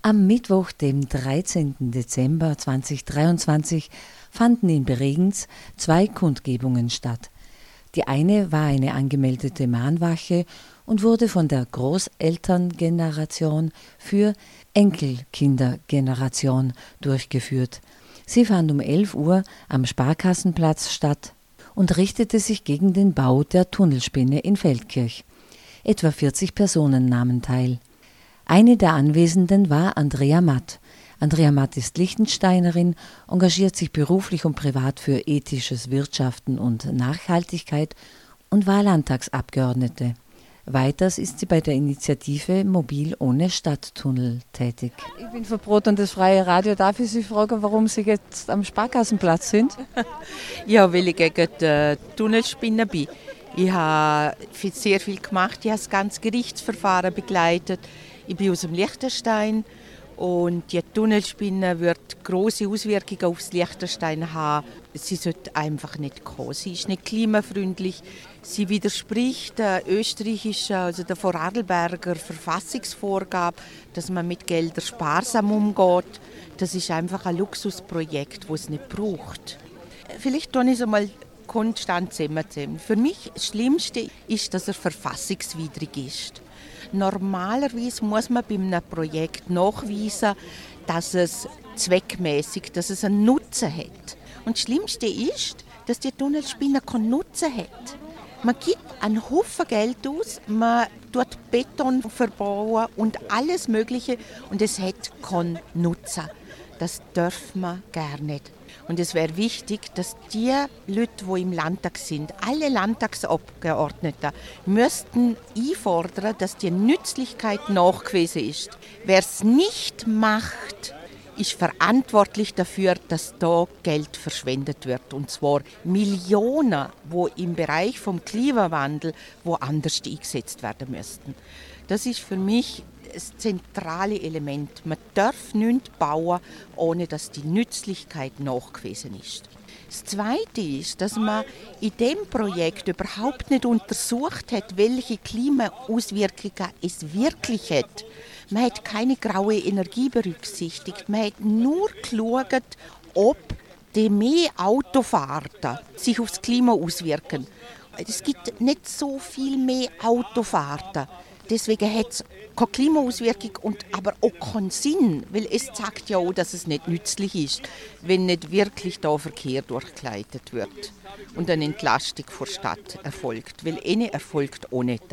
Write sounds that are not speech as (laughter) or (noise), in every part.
Am Mittwoch, dem 13. Dezember 2023, fanden in Bregenz zwei Kundgebungen statt. Die eine war eine angemeldete Mahnwache und wurde von der Großelterngeneration für Enkelkindergeneration durchgeführt. Sie fand um 11 Uhr am Sparkassenplatz statt und richtete sich gegen den Bau der Tunnelspinne in Feldkirch. Etwa 40 Personen nahmen teil. Eine der Anwesenden war Andrea Matt. Andrea Matt ist Liechtensteinerin, engagiert sich beruflich und privat für ethisches Wirtschaften und Nachhaltigkeit und war Landtagsabgeordnete. Weiters ist sie bei der Initiative Mobil ohne Stadttunnel tätig. Ich bin für Brot und das freie Radio. Darf ich Sie fragen, warum Sie jetzt am Sparkassenplatz sind? (laughs) ja, weil ich gegen die Tunnelspinne bin. Ich habe sehr viel gemacht. Ich habe das ganze Gerichtsverfahren begleitet. Ich bin aus dem Liechtenstein und die Tunnelspinne wird große Auswirkungen aufs Liechtenstein haben. Sie sollte einfach nicht kommen. Sie ist nicht klimafreundlich. Sie widerspricht der österreichischen, also der Vorarlberger Verfassungsvorgabe, dass man mit Geldern sparsam umgeht. Das ist einfach ein Luxusprojekt, das es nicht braucht. Vielleicht tue ich es einmal konstant zusammen. Für mich das Schlimmste ist, dass er verfassungswidrig ist. Normalerweise muss man bei einem Projekt nachweisen, dass es zweckmäßig, dass es einen Nutzen hat. Und das Schlimmste ist, dass die Tunnelspinne keinen Nutzen hat. Man gibt einen Haufen Geld aus, man tut Beton verbauen und alles Mögliche und es hat keinen Nutzen. Das dürfen wir gar nicht. Und es wäre wichtig, dass die Leute, die im Landtag sind, alle Landtagsabgeordneten, müssten einfordern, dass die Nützlichkeit nachgewiesen ist. Wer es nicht macht, ist verantwortlich dafür, dass da Geld verschwendet wird. Und zwar Millionen, wo im Bereich vom Klimawandel woanders eingesetzt werden müssten. Das ist für mich das zentrale Element. Man darf nichts bauen, ohne dass die Nützlichkeit nachgewiesen ist. Das Zweite ist, dass man in dem Projekt überhaupt nicht untersucht hat, welche Klimaauswirkungen es wirklich hat. Man hat keine graue Energie berücksichtigt. Man hat nur geschaut, ob die mehr Autofahrten sich aufs Klima auswirken. Es gibt nicht so viel mehr Autofahrten. Deswegen hat es keine Klimaauswirkung und aber auch keinen Sinn, weil es sagt ja auch, dass es nicht nützlich ist, wenn nicht wirklich da Verkehr durchgeleitet wird und eine Entlastung vor Stadt erfolgt, weil eine erfolgt auch nicht.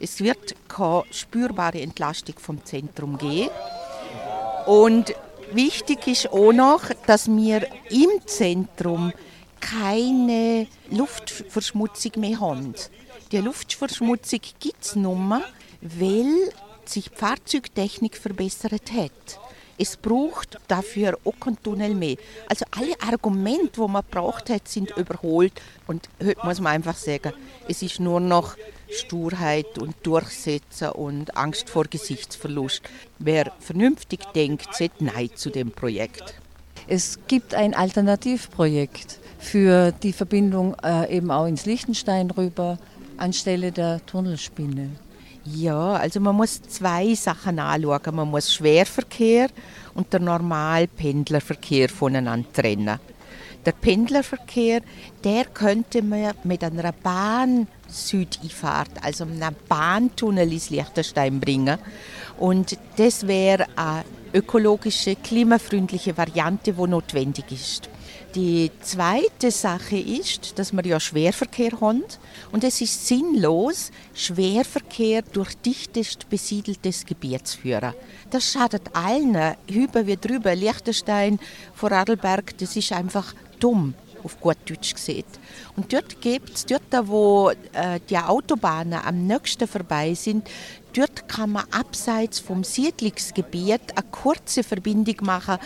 Es wird keine spürbare Entlastung vom Zentrum geben und wichtig ist auch noch, dass wir im Zentrum keine Luftverschmutzung mehr haben. Die Luftverschmutzung gibt es nur, weil sich die Fahrzeugtechnik verbessert hat. Es braucht dafür auch keinen Tunnel mehr. Also alle Argumente, die man braucht hat, sind überholt. Und heute muss man einfach sagen, es ist nur noch Sturheit und Durchsetzen und Angst vor Gesichtsverlust. Wer vernünftig denkt, sagt Nein zu dem Projekt. Es gibt ein Alternativprojekt für die Verbindung äh, eben auch ins Liechtenstein rüber anstelle der Tunnelspinne? Ja, also man muss zwei Sachen anschauen. Man muss Schwerverkehr und der normale Pendlerverkehr voneinander trennen. Der Pendlerverkehr, der könnte man mit einer Bahn Südeinfahrt, also einem Bahntunnel ins Liechtenstein bringen. Und das wäre eine ökologische, klimafreundliche Variante, die notwendig ist. Die zweite Sache ist, dass wir ja Schwerverkehr haben und es ist sinnlos, Schwerverkehr durch dichtest besiedeltes Gebiet zu führen. Das schadet allen, über wie drüber, Liechtenstein, Vorarlberg, das ist einfach dumm auf gut Deutsch gesehen. Und dort gibt es, dort wo äh, die Autobahnen am nächsten vorbei sind, dort kann man abseits vom Siedlungsgebiet eine kurze Verbindung machen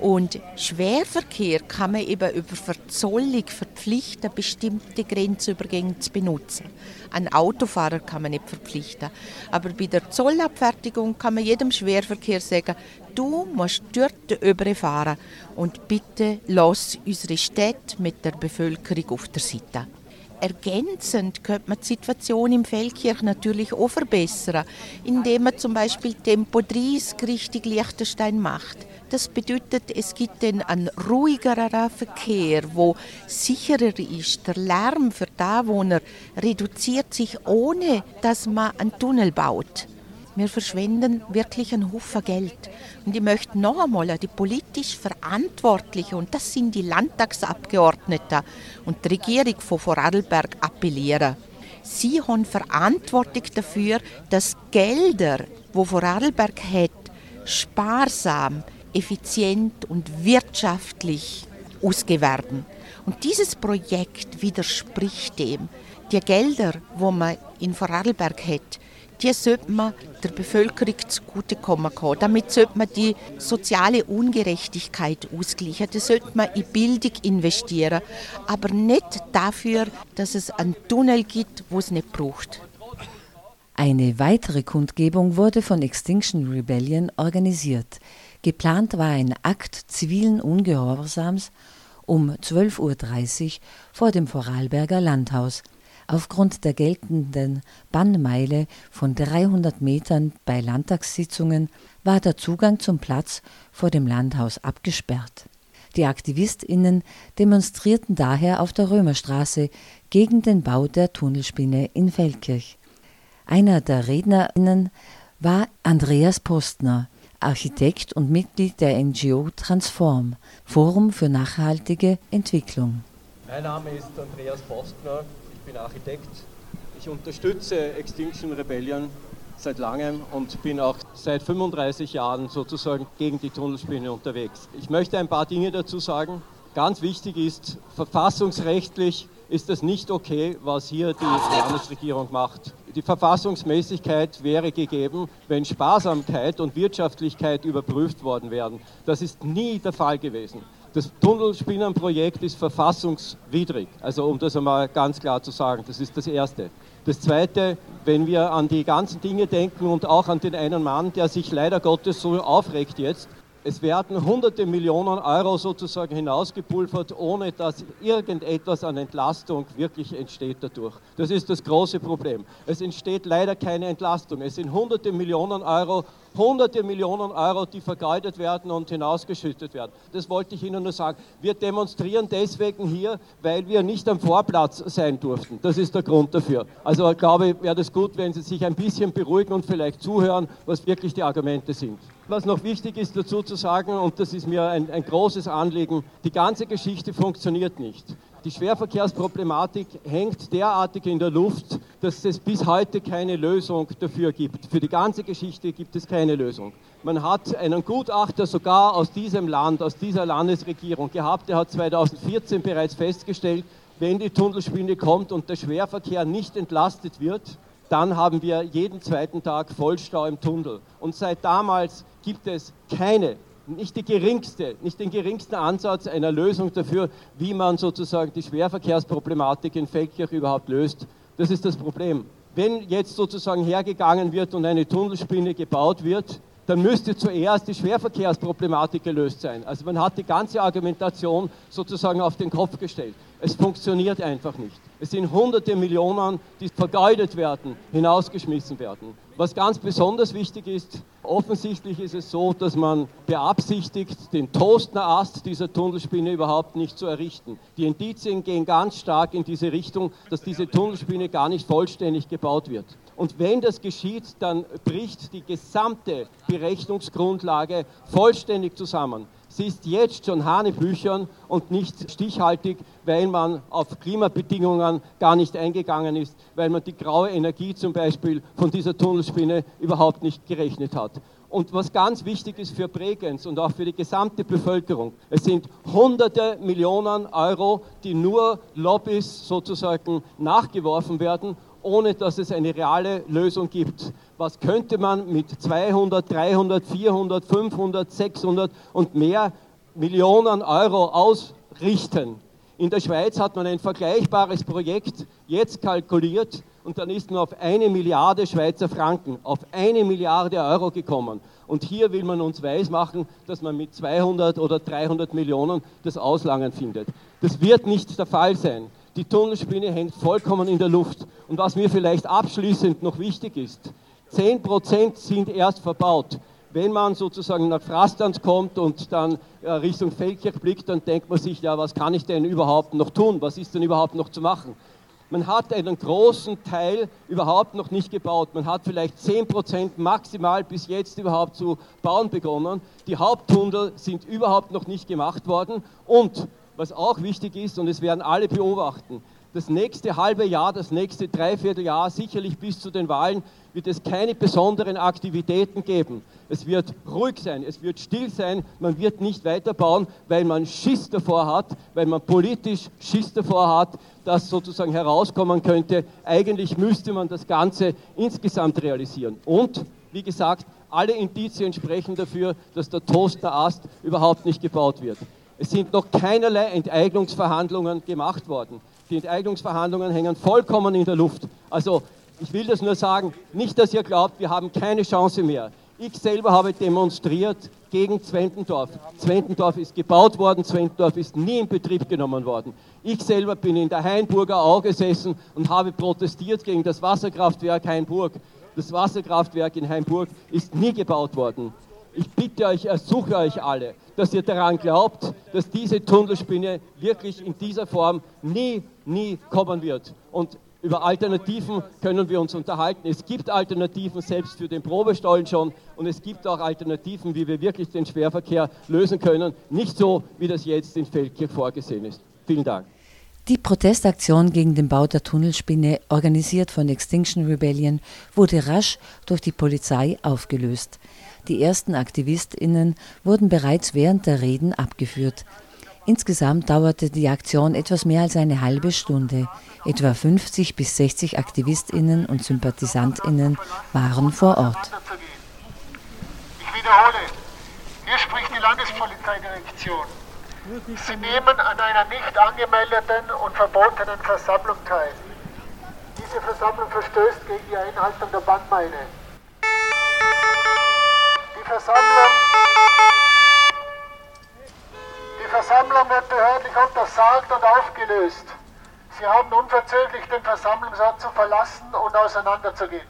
und Schwerverkehr kann man eben über Verzollung verpflichten, bestimmte Grenzübergänge zu benutzen. Ein Autofahrer kann man nicht verpflichten. Aber bei der Zollabfertigung kann man jedem Schwerverkehr sagen, du musst dort überfahren und bitte lass unsere Städte mit der Bevölkerung auf der Seite. ergänzend könnte man die Situation im Feldkirch natürlich auch verbessern, indem man zum Beispiel Tempo 30 richtig Liechtenstein macht. Das bedeutet, es gibt dann einen ruhigeren Verkehr, wo sicherer ist. Der Lärm für die Anwohner reduziert sich, ohne dass man einen Tunnel baut. Wir verschwenden wirklich einen Haufen Geld. Und ich möchte noch einmal die politisch Verantwortlichen, und das sind die Landtagsabgeordneten und die Regierung von Vorarlberg, appellieren. Sie haben Verantwortung dafür, dass Gelder, wo Vorarlberg hat, sparsam, effizient und wirtschaftlich ausgewerten. Und dieses Projekt widerspricht dem. Die Gelder, wo man in Vorarlberg hat, die sollte man der Bevölkerung zugutekommen können. Damit sollte man die soziale Ungerechtigkeit ausgleichen. Das sollte man in Bildung investieren, aber nicht dafür, dass es einen Tunnel gibt, wo es nicht braucht. Eine weitere Kundgebung wurde von Extinction Rebellion organisiert. Geplant war ein Akt zivilen Ungehorsams um 12.30 Uhr vor dem Vorarlberger Landhaus. Aufgrund der geltenden Bannmeile von 300 Metern bei Landtagssitzungen war der Zugang zum Platz vor dem Landhaus abgesperrt. Die AktivistInnen demonstrierten daher auf der Römerstraße gegen den Bau der Tunnelspinne in Feldkirch. Einer der RednerInnen war Andreas Postner, Architekt und Mitglied der NGO Transform, Forum für nachhaltige Entwicklung. Mein Name ist Andreas Postner, bin Architekt. Ich unterstütze Extinction Rebellion seit langem und bin auch seit 35 Jahren sozusagen gegen die Tunnelspinne unterwegs. Ich möchte ein paar Dinge dazu sagen. Ganz wichtig ist, verfassungsrechtlich ist es nicht okay, was hier die Landesregierung macht. Die Verfassungsmäßigkeit wäre gegeben, wenn Sparsamkeit und Wirtschaftlichkeit überprüft worden wären. Das ist nie der Fall gewesen. Das Tunnelspinnenprojekt ist verfassungswidrig. Also um das einmal ganz klar zu sagen, das ist das Erste. Das Zweite, wenn wir an die ganzen Dinge denken und auch an den einen Mann, der sich leider Gottes so aufregt jetzt, es werden hunderte Millionen Euro sozusagen hinausgepulvert, ohne dass irgendetwas an Entlastung wirklich entsteht dadurch. Das ist das große Problem. Es entsteht leider keine Entlastung. Es sind hunderte Millionen Euro, hunderte Millionen Euro, die vergeudet werden und hinausgeschüttet werden. Das wollte ich Ihnen nur sagen. Wir demonstrieren deswegen hier, weil wir nicht am Vorplatz sein durften. Das ist der Grund dafür. Also ich glaube, wäre das gut, wenn Sie sich ein bisschen beruhigen und vielleicht zuhören, was wirklich die Argumente sind. Was noch wichtig ist dazu zu sagen, und das ist mir ein, ein großes Anliegen, die ganze Geschichte funktioniert nicht. Die Schwerverkehrsproblematik hängt derartig in der Luft, dass es bis heute keine Lösung dafür gibt. Für die ganze Geschichte gibt es keine Lösung. Man hat einen Gutachter sogar aus diesem Land, aus dieser Landesregierung gehabt, der hat 2014 bereits festgestellt, wenn die Tunnelspinne kommt und der Schwerverkehr nicht entlastet wird, dann haben wir jeden zweiten Tag Vollstau im Tunnel. Und seit damals gibt es keine, nicht die geringste, nicht den geringsten Ansatz einer Lösung dafür, wie man sozusagen die Schwerverkehrsproblematik in Feldkirch überhaupt löst. Das ist das Problem. Wenn jetzt sozusagen hergegangen wird und eine Tunnelspinne gebaut wird, dann müsste zuerst die Schwerverkehrsproblematik gelöst sein. Also man hat die ganze Argumentation sozusagen auf den Kopf gestellt. Es funktioniert einfach nicht. Es sind hunderte Millionen, die vergeudet werden, hinausgeschmissen werden. Was ganz besonders wichtig ist, offensichtlich ist es so, dass man beabsichtigt, den Toastner-Ast dieser Tunnelspinne überhaupt nicht zu errichten. Die Indizien gehen ganz stark in diese Richtung, dass diese Tunnelspinne gar nicht vollständig gebaut wird. Und wenn das geschieht, dann bricht die gesamte Berechnungsgrundlage vollständig zusammen. Sie ist jetzt schon Hanebüchern und nicht stichhaltig, weil man auf Klimabedingungen gar nicht eingegangen ist, weil man die graue Energie zum Beispiel von dieser Tunnelspinne überhaupt nicht gerechnet hat. Und was ganz wichtig ist für Bregenz und auch für die gesamte Bevölkerung, es sind hunderte Millionen Euro, die nur Lobbys sozusagen nachgeworfen werden, ohne dass es eine reale Lösung gibt was könnte man mit 200, 300, 400, 500, 600 und mehr Millionen Euro ausrichten. In der Schweiz hat man ein vergleichbares Projekt jetzt kalkuliert und dann ist man auf eine Milliarde Schweizer Franken, auf eine Milliarde Euro gekommen. Und hier will man uns weismachen, dass man mit 200 oder 300 Millionen das Auslangen findet. Das wird nicht der Fall sein. Die Tunnelspinne hängt vollkommen in der Luft. Und was mir vielleicht abschließend noch wichtig ist, 10% sind erst verbaut. Wenn man sozusagen nach Frastanz kommt und dann äh, Richtung Feldkirch blickt, dann denkt man sich, ja, was kann ich denn überhaupt noch tun? Was ist denn überhaupt noch zu machen? Man hat einen großen Teil überhaupt noch nicht gebaut. Man hat vielleicht 10% maximal bis jetzt überhaupt zu bauen begonnen. Die Haupttunnel sind überhaupt noch nicht gemacht worden. Und was auch wichtig ist, und es werden alle beobachten, das nächste halbe Jahr, das nächste Dreivierteljahr, sicherlich bis zu den Wahlen, wird es keine besonderen Aktivitäten geben. Es wird ruhig sein, es wird still sein, man wird nicht weiterbauen, weil man Schiss davor hat, weil man politisch Schiss davor hat, dass sozusagen herauskommen könnte, eigentlich müsste man das Ganze insgesamt realisieren. Und, wie gesagt, alle Indizien sprechen dafür, dass der Toasterast überhaupt nicht gebaut wird. Es sind noch keinerlei Enteignungsverhandlungen gemacht worden. Die Enteignungsverhandlungen hängen vollkommen in der Luft. Also ich will das nur sagen, nicht, dass ihr glaubt, wir haben keine Chance mehr. Ich selber habe demonstriert gegen Zwentendorf. Zwentendorf ist gebaut worden, Zwentendorf ist nie in Betrieb genommen worden. Ich selber bin in der Hainburger Au gesessen und habe protestiert gegen das Wasserkraftwerk Hainburg. Das Wasserkraftwerk in Hainburg ist nie gebaut worden. Ich bitte euch, ersuche euch alle, dass ihr daran glaubt, dass diese Tunnelspinne wirklich in dieser Form nie, nie kommen wird. Und über Alternativen können wir uns unterhalten. Es gibt Alternativen selbst für den Probestollen schon und es gibt auch Alternativen, wie wir wirklich den Schwerverkehr lösen können. Nicht so, wie das jetzt in Feldkirch vorgesehen ist. Vielen Dank. Die Protestaktion gegen den Bau der Tunnelspinne, organisiert von Extinction Rebellion, wurde rasch durch die Polizei aufgelöst. Die ersten AktivistInnen wurden bereits während der Reden abgeführt. Insgesamt dauerte die Aktion etwas mehr als eine halbe Stunde. Etwa 50 bis 60 Aktivistinnen und Sympathisantinnen waren vor Ort. Ich wiederhole, hier spricht die Landespolizeidirektion. Sie nehmen an einer nicht angemeldeten und verbotenen Versammlung teil. Diese Versammlung verstößt gegen die Einhaltung der Bandmeine. Die Versammlung die Versammlung wird behördlich untersagt und aufgelöst. Sie haben unverzüglich den Versammlungsort zu verlassen und auseinanderzugehen.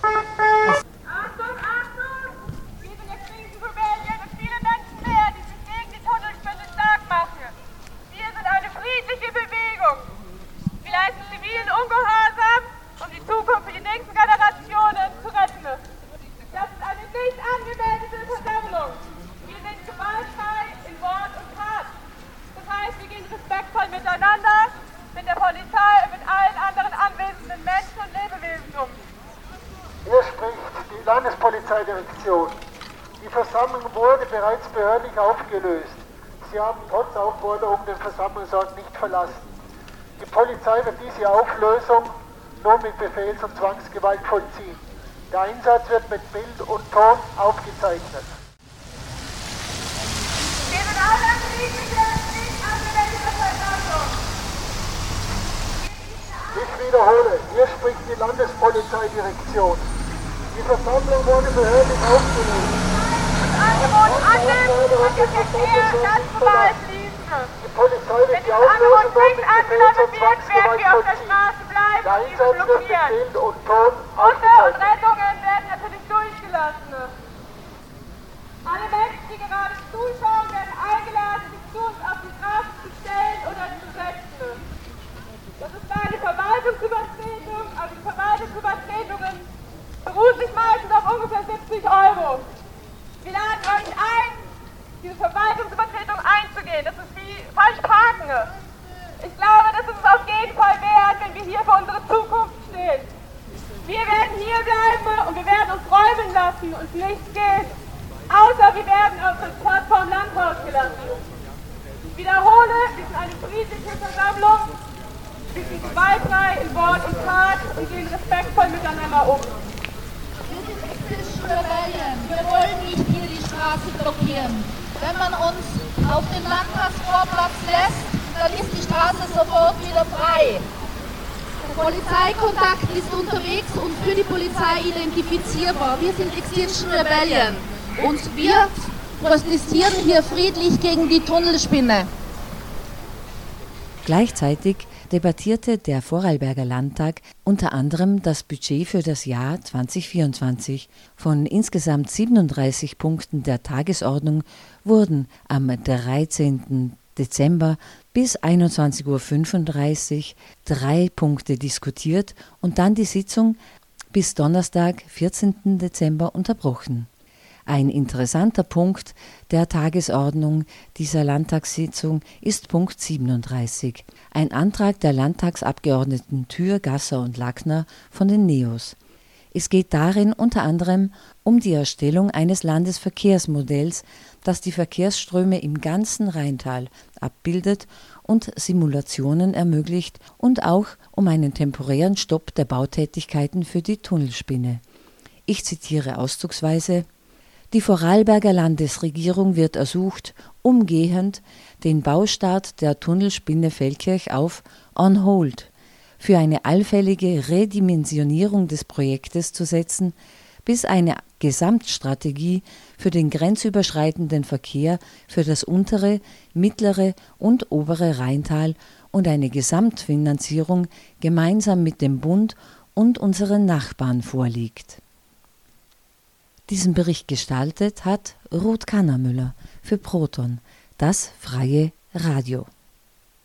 Achtung, Achtung! Wir sind jetzt Frieden Rebellion und viele Menschen mehr, die sich gegen die Tunnelspinne stark machen. Wir sind eine friedliche Bewegung. Wir leisten zivilen Ungehorsam, um die Zukunft für die nächsten Generationen zu retten. Das ist eine nicht angemeldete Versammlung. Wir sind gewaltfrei in Wort und Tat. Das heißt, wir gehen respektvoll miteinander, mit der Polizei und mit allen anderen anwesenden Menschen und Lebewesen um. Hier spricht die Landespolizeidirektion. Die Versammlung wurde bereits behördlich aufgelöst. Sie haben trotz Aufforderung den Versammlungsort nicht verlassen. Die Polizei wird diese Auflösung nur mit Befehls- und Zwangsgewalt vollziehen. Der Einsatz wird mit Bild und Ton aufgezeichnet. Ich wiederhole, hier spricht die Landespolizeidirektion. Die Versammlung wurde behördlich aufgelöst. Angebot annimmt und den Verkehr ganz normal fließen. Die Polizei Wenn wird die dieses Angebot nicht angenommen wird, werden wir auf der. Straße bleiben Der und diese wird blockieren. Bild und. Rettungen werden natürlich durchgelassen. Alle Menschen, die gerade zuschauen, werden eingeladen, sich zu uns auf die Straße zu stellen oder zu setzen. Das ist eine Verwaltungsübertretung, also die Verwaltungsübertretungen beruhen sich meistens auf ungefähr 70 Euro. Wir laden euch ein, diese Verwaltungsübertretung einzugehen. Das ist wie falsch parken. Ich glaube, das ist es auf jeden Fall wert, wenn wir hier für unsere Zukunft stehen. Wir werden hier bleiben und wir werden uns räumen lassen und nichts geht. Außer wir werden auf das Plattform Landhaus gelassen. Ich wiederhole, wir sind eine friedliche Versammlung. Wir sind gewaltfrei in Wort und Tat und gehen respektvoll miteinander um. Wir sind Extinction Rebellion. Wir wollen nicht hier die Straße blockieren. Wenn man uns auf den Landtagsvorplatz lässt, dann ist die Straße sofort wieder frei. Polizeikontakt ist unterwegs und für die Polizei identifizierbar. Wir sind Extinction Rebellion und wir protestieren hier friedlich gegen die Tunnelspinne. Gleichzeitig debattierte der Vorarlberger Landtag unter anderem das Budget für das Jahr 2024. Von insgesamt 37 Punkten der Tagesordnung wurden am 13. Dezember bis 21.35 Uhr drei Punkte diskutiert und dann die Sitzung bis Donnerstag, 14. Dezember unterbrochen. Ein interessanter Punkt der Tagesordnung dieser Landtagssitzung ist Punkt 37, ein Antrag der Landtagsabgeordneten Thür, Gasser und Lackner von den NEOS. Es geht darin unter anderem um die Erstellung eines Landesverkehrsmodells, das die Verkehrsströme im ganzen Rheintal abbildet und Simulationen ermöglicht und auch um einen temporären Stopp der Bautätigkeiten für die Tunnelspinne. Ich zitiere auszugsweise die Vorarlberger Landesregierung wird ersucht, umgehend den Baustart der Tunnelspinne Feldkirch auf On Hold für eine allfällige Redimensionierung des Projektes zu setzen, bis eine Gesamtstrategie für den grenzüberschreitenden Verkehr für das untere, mittlere und obere Rheintal und eine Gesamtfinanzierung gemeinsam mit dem Bund und unseren Nachbarn vorliegt diesen Bericht gestaltet hat Ruth Kannermüller für Proton, das freie Radio.